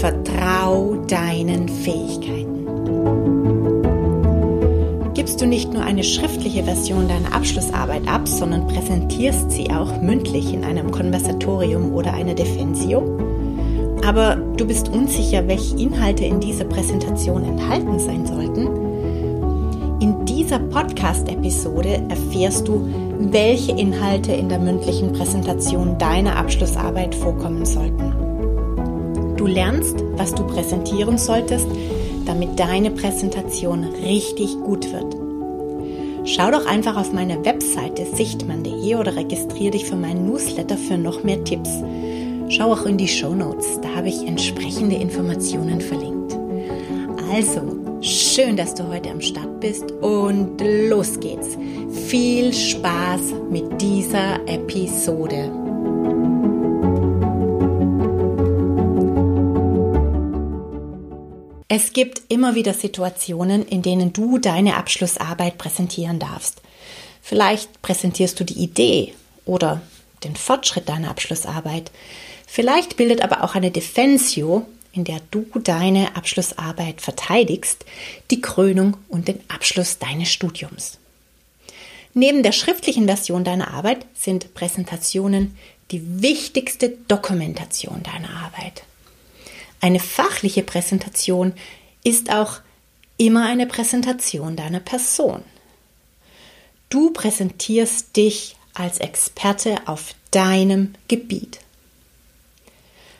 Vertrau deinen Fähigkeiten. Gibst du nicht nur eine schriftliche Version deiner Abschlussarbeit ab, sondern präsentierst sie auch mündlich in einem Konversatorium oder einer Defensio? Aber du bist unsicher, welche Inhalte in dieser Präsentation enthalten sein sollten? In dieser Podcast-Episode erfährst du, welche Inhalte in der mündlichen Präsentation deiner Abschlussarbeit vorkommen sollten. Du lernst, was du präsentieren solltest, damit deine Präsentation richtig gut wird. Schau doch einfach auf meine Webseite sichtmann.de oder registriere dich für meinen Newsletter für noch mehr Tipps. Schau auch in die Show Notes, da habe ich entsprechende Informationen verlinkt. Also, schön, dass du heute am Start bist und los geht's. Viel Spaß mit dieser Episode. Es gibt immer wieder Situationen, in denen du deine Abschlussarbeit präsentieren darfst. Vielleicht präsentierst du die Idee oder den Fortschritt deiner Abschlussarbeit. Vielleicht bildet aber auch eine Defensio, in der du deine Abschlussarbeit verteidigst, die Krönung und den Abschluss deines Studiums. Neben der schriftlichen Version deiner Arbeit sind Präsentationen die wichtigste Dokumentation deiner Arbeit. Eine fachliche Präsentation ist auch immer eine Präsentation deiner Person. Du präsentierst dich als Experte auf deinem Gebiet.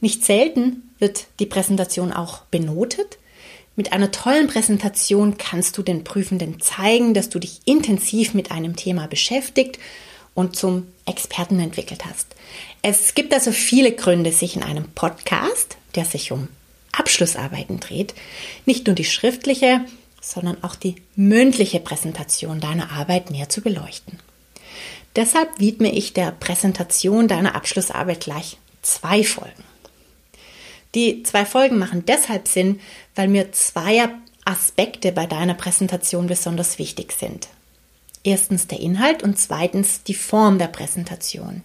Nicht selten wird die Präsentation auch benotet. Mit einer tollen Präsentation kannst du den Prüfenden zeigen, dass du dich intensiv mit einem Thema beschäftigt und zum Experten entwickelt hast. Es gibt also viele Gründe, sich in einem Podcast, der sich um Abschlussarbeiten dreht, nicht nur die schriftliche, sondern auch die mündliche Präsentation deiner Arbeit näher zu beleuchten. Deshalb widme ich der Präsentation deiner Abschlussarbeit gleich zwei Folgen. Die zwei Folgen machen deshalb Sinn, weil mir zwei Aspekte bei deiner Präsentation besonders wichtig sind. Erstens der Inhalt und zweitens die Form der Präsentation.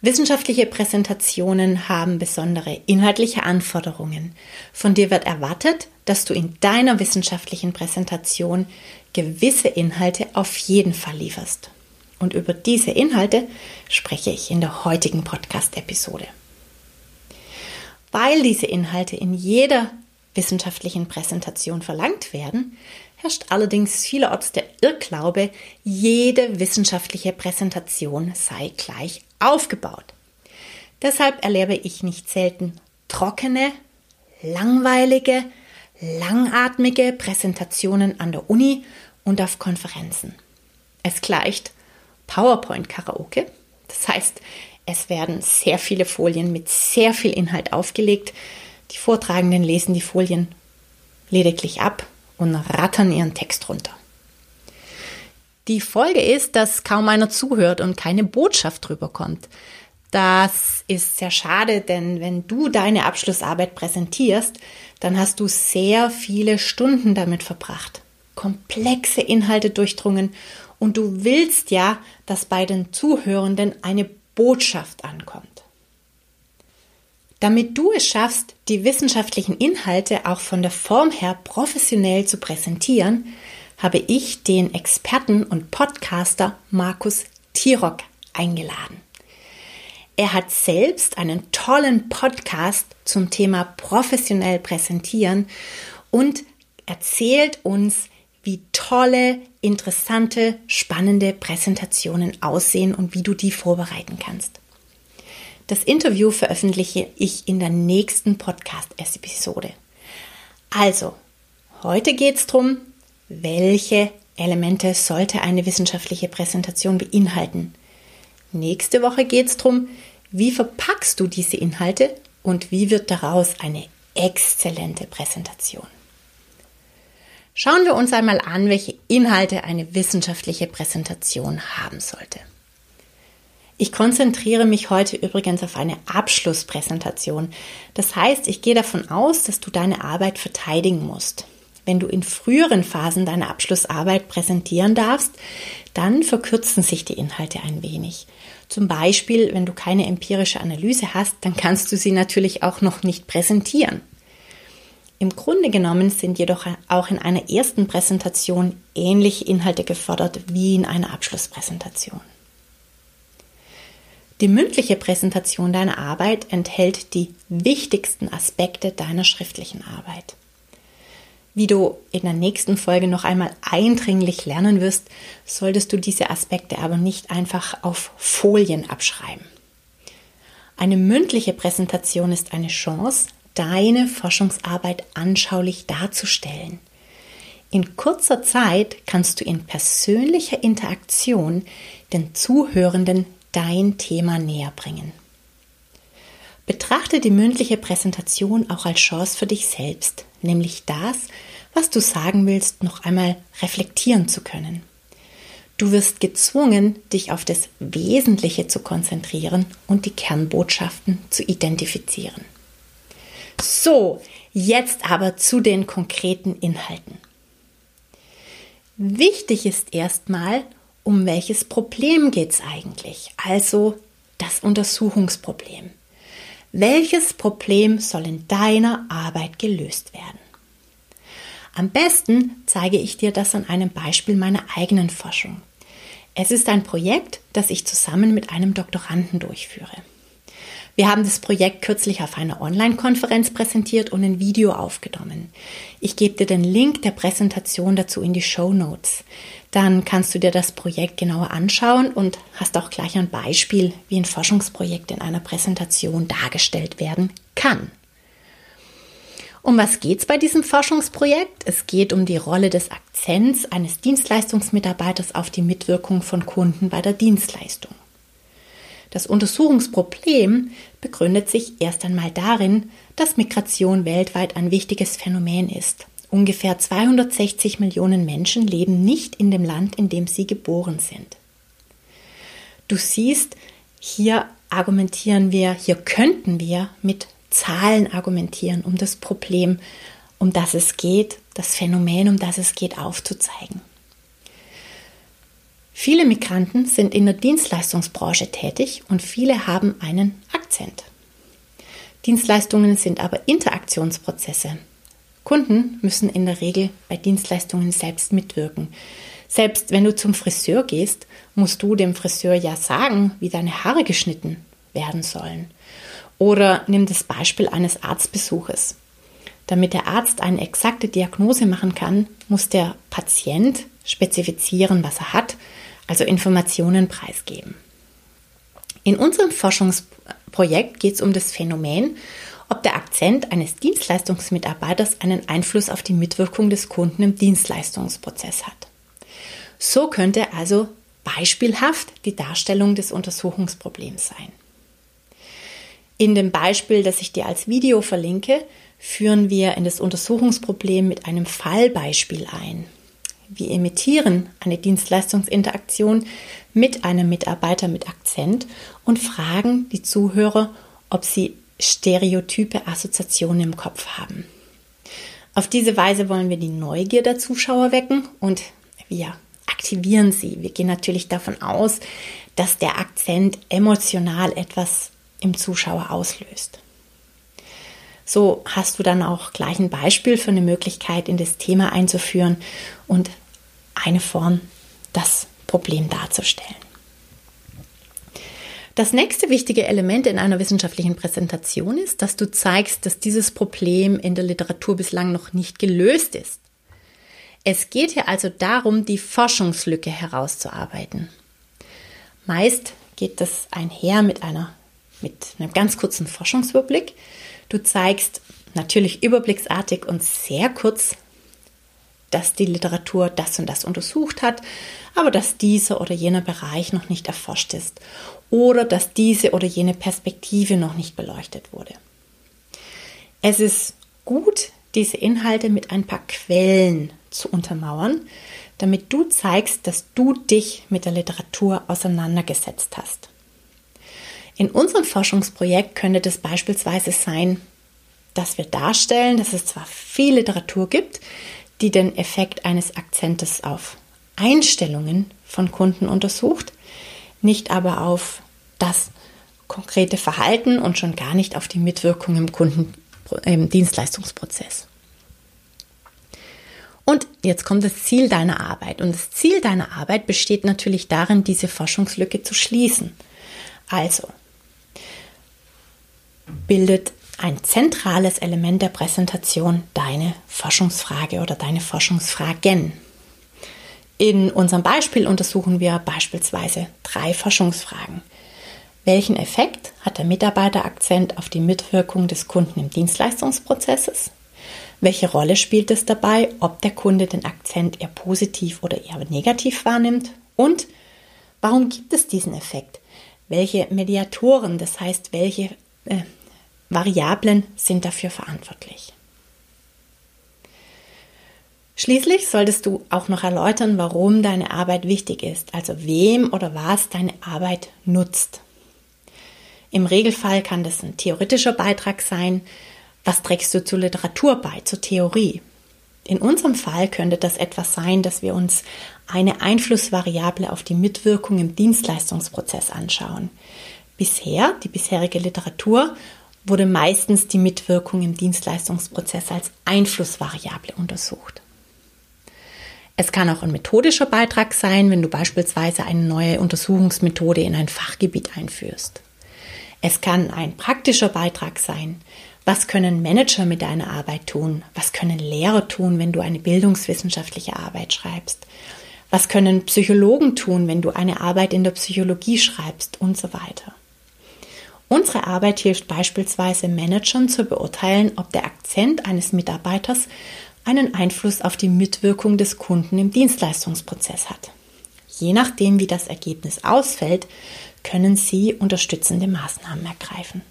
Wissenschaftliche Präsentationen haben besondere inhaltliche Anforderungen. Von dir wird erwartet, dass du in deiner wissenschaftlichen Präsentation gewisse Inhalte auf jeden Fall lieferst. Und über diese Inhalte spreche ich in der heutigen Podcast-Episode. Weil diese Inhalte in jeder wissenschaftlichen Präsentation verlangt werden, herrscht allerdings vielerorts der Irrglaube, jede wissenschaftliche Präsentation sei gleich aufgebaut. Deshalb erlebe ich nicht selten trockene, langweilige, langatmige Präsentationen an der Uni und auf Konferenzen. Es gleicht PowerPoint-Karaoke. Das heißt, es werden sehr viele Folien mit sehr viel Inhalt aufgelegt. Die Vortragenden lesen die Folien lediglich ab und rattern ihren Text runter. Die Folge ist, dass kaum einer zuhört und keine Botschaft drüber kommt. Das ist sehr schade, denn wenn du deine Abschlussarbeit präsentierst, dann hast du sehr viele Stunden damit verbracht, komplexe Inhalte durchdrungen und du willst ja, dass bei den Zuhörenden eine Botschaft ankommt. Damit du es schaffst, die wissenschaftlichen Inhalte auch von der Form her professionell zu präsentieren, habe ich den Experten und Podcaster Markus Tirock eingeladen. Er hat selbst einen tollen Podcast zum Thema professionell präsentieren und erzählt uns, wie tolle, interessante, spannende Präsentationen aussehen und wie du die vorbereiten kannst. Das Interview veröffentliche ich in der nächsten Podcast-Episode. Also, heute geht es darum, welche Elemente sollte eine wissenschaftliche Präsentation beinhalten. Nächste Woche geht es darum, wie verpackst du diese Inhalte und wie wird daraus eine exzellente Präsentation. Schauen wir uns einmal an, welche Inhalte eine wissenschaftliche Präsentation haben sollte. Ich konzentriere mich heute übrigens auf eine Abschlusspräsentation. Das heißt, ich gehe davon aus, dass du deine Arbeit verteidigen musst. Wenn du in früheren Phasen deine Abschlussarbeit präsentieren darfst, dann verkürzen sich die Inhalte ein wenig. Zum Beispiel, wenn du keine empirische Analyse hast, dann kannst du sie natürlich auch noch nicht präsentieren. Im Grunde genommen sind jedoch auch in einer ersten Präsentation ähnliche Inhalte gefordert wie in einer Abschlusspräsentation. Die mündliche Präsentation deiner Arbeit enthält die wichtigsten Aspekte deiner schriftlichen Arbeit. Wie du in der nächsten Folge noch einmal eindringlich lernen wirst, solltest du diese Aspekte aber nicht einfach auf Folien abschreiben. Eine mündliche Präsentation ist eine Chance, deine Forschungsarbeit anschaulich darzustellen. In kurzer Zeit kannst du in persönlicher Interaktion den Zuhörenden dein Thema näher bringen. Betrachte die mündliche Präsentation auch als Chance für dich selbst, nämlich das, was du sagen willst, noch einmal reflektieren zu können. Du wirst gezwungen, dich auf das Wesentliche zu konzentrieren und die Kernbotschaften zu identifizieren. So, jetzt aber zu den konkreten Inhalten. Wichtig ist erstmal, um welches Problem geht es eigentlich? Also das Untersuchungsproblem. Welches Problem soll in deiner Arbeit gelöst werden? Am besten zeige ich dir das an einem Beispiel meiner eigenen Forschung. Es ist ein Projekt, das ich zusammen mit einem Doktoranden durchführe. Wir haben das Projekt kürzlich auf einer Online-Konferenz präsentiert und ein Video aufgenommen. Ich gebe dir den Link der Präsentation dazu in die Show Notes. Dann kannst du dir das Projekt genauer anschauen und hast auch gleich ein Beispiel, wie ein Forschungsprojekt in einer Präsentation dargestellt werden kann. Um was geht es bei diesem Forschungsprojekt? Es geht um die Rolle des Akzents eines Dienstleistungsmitarbeiters auf die Mitwirkung von Kunden bei der Dienstleistung. Das Untersuchungsproblem begründet sich erst einmal darin, dass Migration weltweit ein wichtiges Phänomen ist. Ungefähr 260 Millionen Menschen leben nicht in dem Land, in dem sie geboren sind. Du siehst, hier argumentieren wir, hier könnten wir mit Zahlen argumentieren, um das Problem, um das es geht, das Phänomen, um das es geht, aufzuzeigen. Viele Migranten sind in der Dienstleistungsbranche tätig und viele haben einen Akzent. Dienstleistungen sind aber Interaktionsprozesse. Kunden müssen in der Regel bei Dienstleistungen selbst mitwirken. Selbst wenn du zum Friseur gehst, musst du dem Friseur ja sagen, wie deine Haare geschnitten werden sollen. Oder nimm das Beispiel eines Arztbesuches. Damit der Arzt eine exakte Diagnose machen kann, muss der Patient spezifizieren, was er hat, also Informationen preisgeben. In unserem Forschungsprojekt geht es um das Phänomen, ob der Akzent eines Dienstleistungsmitarbeiters einen Einfluss auf die Mitwirkung des Kunden im Dienstleistungsprozess hat. So könnte also beispielhaft die Darstellung des Untersuchungsproblems sein. In dem Beispiel, das ich dir als Video verlinke, führen wir in das Untersuchungsproblem mit einem Fallbeispiel ein. Wir imitieren eine Dienstleistungsinteraktion mit einem Mitarbeiter mit Akzent und fragen die Zuhörer, ob sie stereotype Assoziationen im Kopf haben. Auf diese Weise wollen wir die Neugier der Zuschauer wecken und wir aktivieren sie. Wir gehen natürlich davon aus, dass der Akzent emotional etwas im Zuschauer auslöst. So hast du dann auch gleich ein Beispiel für eine Möglichkeit, in das Thema einzuführen und eine Form, das Problem darzustellen. Das nächste wichtige Element in einer wissenschaftlichen Präsentation ist, dass du zeigst, dass dieses Problem in der Literatur bislang noch nicht gelöst ist. Es geht hier also darum, die Forschungslücke herauszuarbeiten. Meist geht das einher mit einer mit einem ganz kurzen Forschungsüberblick. Du zeigst natürlich überblicksartig und sehr kurz, dass die Literatur das und das untersucht hat, aber dass dieser oder jener Bereich noch nicht erforscht ist oder dass diese oder jene Perspektive noch nicht beleuchtet wurde. Es ist gut, diese Inhalte mit ein paar Quellen zu untermauern, damit du zeigst, dass du dich mit der Literatur auseinandergesetzt hast. In unserem Forschungsprojekt könnte das beispielsweise sein, dass wir darstellen, dass es zwar viel Literatur gibt, die den Effekt eines Akzentes auf Einstellungen von Kunden untersucht, nicht aber auf das konkrete Verhalten und schon gar nicht auf die Mitwirkung im Kunden im Dienstleistungsprozess. Und jetzt kommt das Ziel deiner Arbeit. Und das Ziel deiner Arbeit besteht natürlich darin, diese Forschungslücke zu schließen. Also bildet ein zentrales Element der Präsentation deine Forschungsfrage oder deine Forschungsfragen. In unserem Beispiel untersuchen wir beispielsweise drei Forschungsfragen. Welchen Effekt hat der Mitarbeiterakzent auf die Mitwirkung des Kunden im Dienstleistungsprozesses? Welche Rolle spielt es dabei, ob der Kunde den Akzent eher positiv oder eher negativ wahrnimmt? Und warum gibt es diesen Effekt? Welche Mediatoren, das heißt, welche äh, Variablen sind dafür verantwortlich? Schließlich solltest du auch noch erläutern, warum deine Arbeit wichtig ist, also wem oder was deine Arbeit nutzt. Im Regelfall kann das ein theoretischer Beitrag sein. Was trägst du zur Literatur bei, zur Theorie? In unserem Fall könnte das etwas sein, dass wir uns eine Einflussvariable auf die Mitwirkung im Dienstleistungsprozess anschauen. Bisher, die bisherige Literatur, wurde meistens die Mitwirkung im Dienstleistungsprozess als Einflussvariable untersucht. Es kann auch ein methodischer Beitrag sein, wenn du beispielsweise eine neue Untersuchungsmethode in ein Fachgebiet einführst. Es kann ein praktischer Beitrag sein. Was können Manager mit deiner Arbeit tun? Was können Lehrer tun, wenn du eine bildungswissenschaftliche Arbeit schreibst? Was können Psychologen tun, wenn du eine Arbeit in der Psychologie schreibst und so weiter? Unsere Arbeit hilft beispielsweise Managern zu beurteilen, ob der Akzent eines Mitarbeiters einen Einfluss auf die Mitwirkung des Kunden im Dienstleistungsprozess hat. Je nachdem, wie das Ergebnis ausfällt, können Sie unterstützende Maßnahmen ergreifen.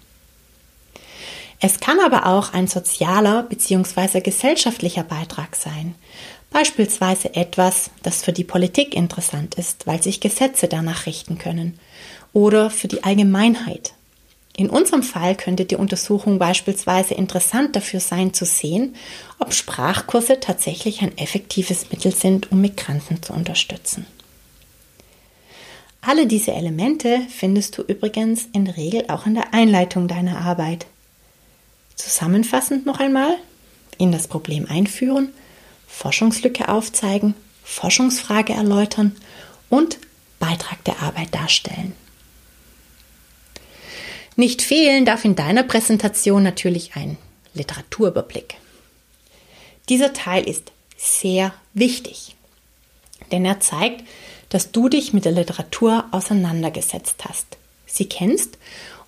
Es kann aber auch ein sozialer bzw. gesellschaftlicher Beitrag sein, beispielsweise etwas, das für die Politik interessant ist, weil sich Gesetze danach richten können, oder für die Allgemeinheit. In unserem Fall könnte die Untersuchung beispielsweise interessant dafür sein zu sehen, ob Sprachkurse tatsächlich ein effektives Mittel sind, um Migranten zu unterstützen. Alle diese Elemente findest du übrigens in der Regel auch in der Einleitung deiner Arbeit. Zusammenfassend noch einmal, in das Problem einführen, Forschungslücke aufzeigen, Forschungsfrage erläutern und Beitrag der Arbeit darstellen. Nicht fehlen darf in deiner Präsentation natürlich ein Literaturüberblick. Dieser Teil ist sehr wichtig, denn er zeigt, dass du dich mit der Literatur auseinandergesetzt hast, sie kennst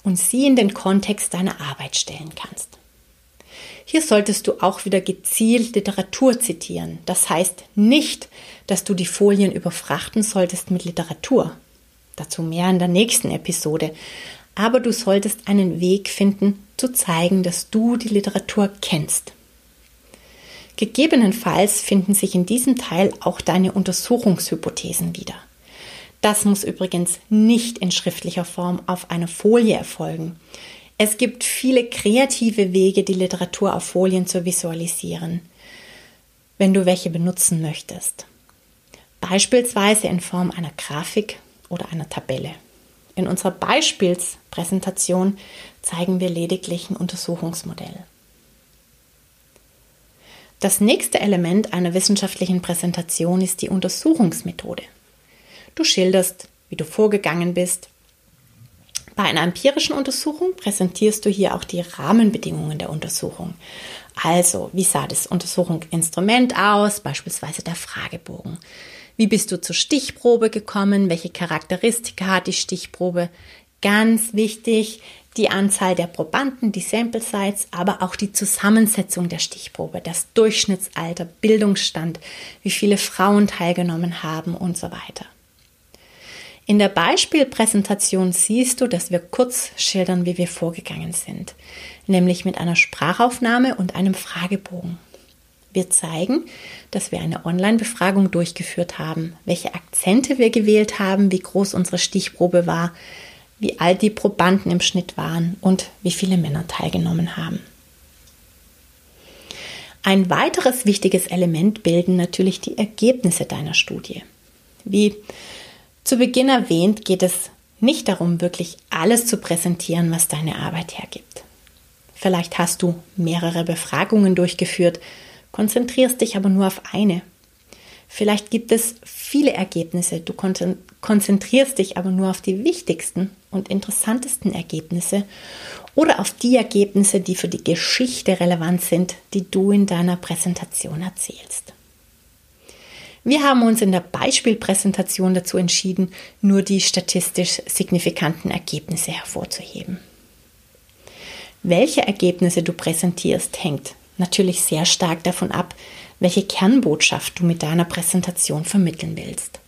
und sie in den Kontext deiner Arbeit stellen kannst. Hier solltest du auch wieder gezielt Literatur zitieren. Das heißt nicht, dass du die Folien überfrachten solltest mit Literatur. Dazu mehr in der nächsten Episode. Aber du solltest einen Weg finden, zu zeigen, dass du die Literatur kennst. Gegebenenfalls finden sich in diesem Teil auch deine Untersuchungshypothesen wieder. Das muss übrigens nicht in schriftlicher Form auf einer Folie erfolgen. Es gibt viele kreative Wege, die Literatur auf Folien zu visualisieren, wenn du welche benutzen möchtest. Beispielsweise in Form einer Grafik oder einer Tabelle. In unserer Beispielspräsentation zeigen wir lediglich ein Untersuchungsmodell. Das nächste Element einer wissenschaftlichen Präsentation ist die Untersuchungsmethode. Du schilderst, wie du vorgegangen bist. Bei einer empirischen Untersuchung präsentierst du hier auch die Rahmenbedingungen der Untersuchung. Also, wie sah das Untersuchungsinstrument aus, beispielsweise der Fragebogen? Wie bist du zur Stichprobe gekommen? Welche Charakteristika hat die Stichprobe? Ganz wichtig, die Anzahl der Probanden, die Sample Size, aber auch die Zusammensetzung der Stichprobe, das Durchschnittsalter, Bildungsstand, wie viele Frauen teilgenommen haben und so weiter. In der Beispielpräsentation siehst du, dass wir kurz schildern, wie wir vorgegangen sind, nämlich mit einer Sprachaufnahme und einem Fragebogen. Wir zeigen, dass wir eine Online-Befragung durchgeführt haben, welche Akzente wir gewählt haben, wie groß unsere Stichprobe war, wie alt die Probanden im Schnitt waren und wie viele Männer teilgenommen haben. Ein weiteres wichtiges Element bilden natürlich die Ergebnisse deiner Studie. Wie zu Beginn erwähnt, geht es nicht darum, wirklich alles zu präsentieren, was deine Arbeit hergibt. Vielleicht hast du mehrere Befragungen durchgeführt, konzentrierst dich aber nur auf eine. Vielleicht gibt es viele Ergebnisse, du konzentrierst dich aber nur auf die wichtigsten und interessantesten Ergebnisse oder auf die Ergebnisse, die für die Geschichte relevant sind, die du in deiner Präsentation erzählst. Wir haben uns in der Beispielpräsentation dazu entschieden, nur die statistisch signifikanten Ergebnisse hervorzuheben. Welche Ergebnisse du präsentierst, hängt natürlich sehr stark davon ab, welche Kernbotschaft du mit deiner Präsentation vermitteln willst.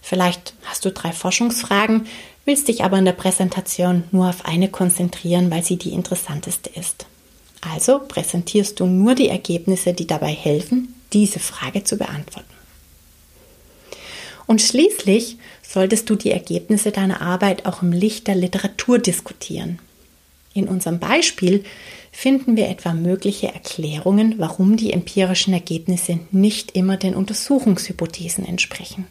Vielleicht hast du drei Forschungsfragen, willst dich aber in der Präsentation nur auf eine konzentrieren, weil sie die interessanteste ist. Also präsentierst du nur die Ergebnisse, die dabei helfen, diese Frage zu beantworten. Und schließlich solltest du die Ergebnisse deiner Arbeit auch im Licht der Literatur diskutieren. In unserem Beispiel finden wir etwa mögliche Erklärungen, warum die empirischen Ergebnisse nicht immer den Untersuchungshypothesen entsprechen.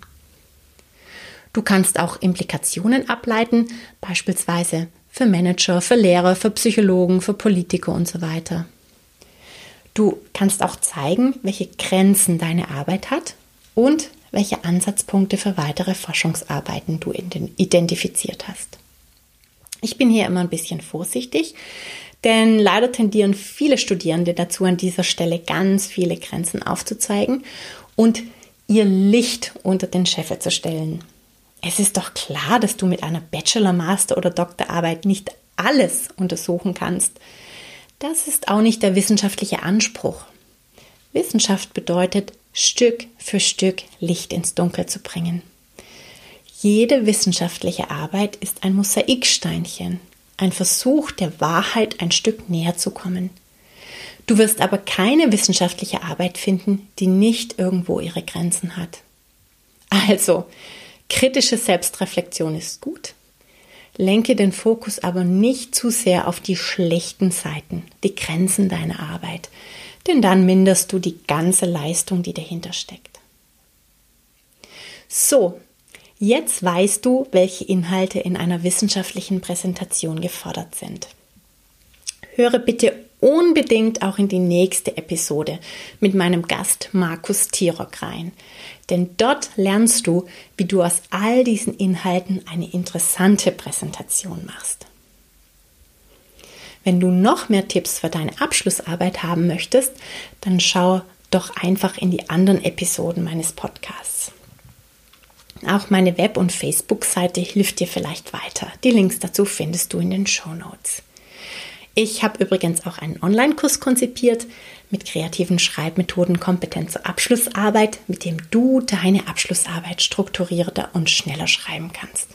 Du kannst auch Implikationen ableiten, beispielsweise für Manager, für Lehrer, für Psychologen, für Politiker und so weiter. Du kannst auch zeigen, welche Grenzen deine Arbeit hat und welche Ansatzpunkte für weitere Forschungsarbeiten du identifiziert hast. Ich bin hier immer ein bisschen vorsichtig, denn leider tendieren viele Studierende dazu, an dieser Stelle ganz viele Grenzen aufzuzeigen und ihr Licht unter den Scheffel zu stellen. Es ist doch klar, dass du mit einer Bachelor-, Master- oder Doktorarbeit nicht alles untersuchen kannst. Das ist auch nicht der wissenschaftliche Anspruch. Wissenschaft bedeutet, Stück für Stück Licht ins Dunkel zu bringen. Jede wissenschaftliche Arbeit ist ein Mosaiksteinchen, ein Versuch der Wahrheit ein Stück näher zu kommen. Du wirst aber keine wissenschaftliche Arbeit finden, die nicht irgendwo ihre Grenzen hat. Also, kritische Selbstreflexion ist gut. Lenke den Fokus aber nicht zu sehr auf die schlechten Seiten, die Grenzen deiner Arbeit, denn dann minderst du die ganze Leistung, die dahinter steckt. So, Jetzt weißt du, welche Inhalte in einer wissenschaftlichen Präsentation gefordert sind. Höre bitte unbedingt auch in die nächste Episode mit meinem Gast Markus Tirock rein. Denn dort lernst du, wie du aus all diesen Inhalten eine interessante Präsentation machst. Wenn du noch mehr Tipps für deine Abschlussarbeit haben möchtest, dann schau doch einfach in die anderen Episoden meines Podcasts. Auch meine Web- und Facebook-Seite hilft dir vielleicht weiter. Die Links dazu findest du in den Show Notes. Ich habe übrigens auch einen Online-Kurs konzipiert mit kreativen Schreibmethoden kompetent zur Abschlussarbeit, mit dem du deine Abschlussarbeit strukturierter und schneller schreiben kannst.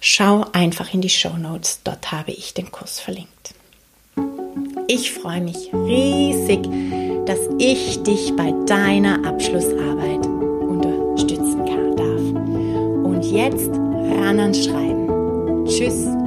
Schau einfach in die Show Notes, dort habe ich den Kurs verlinkt. Ich freue mich riesig, dass ich dich bei deiner Abschlussarbeit jetzt hören an Schreiben. Tschüss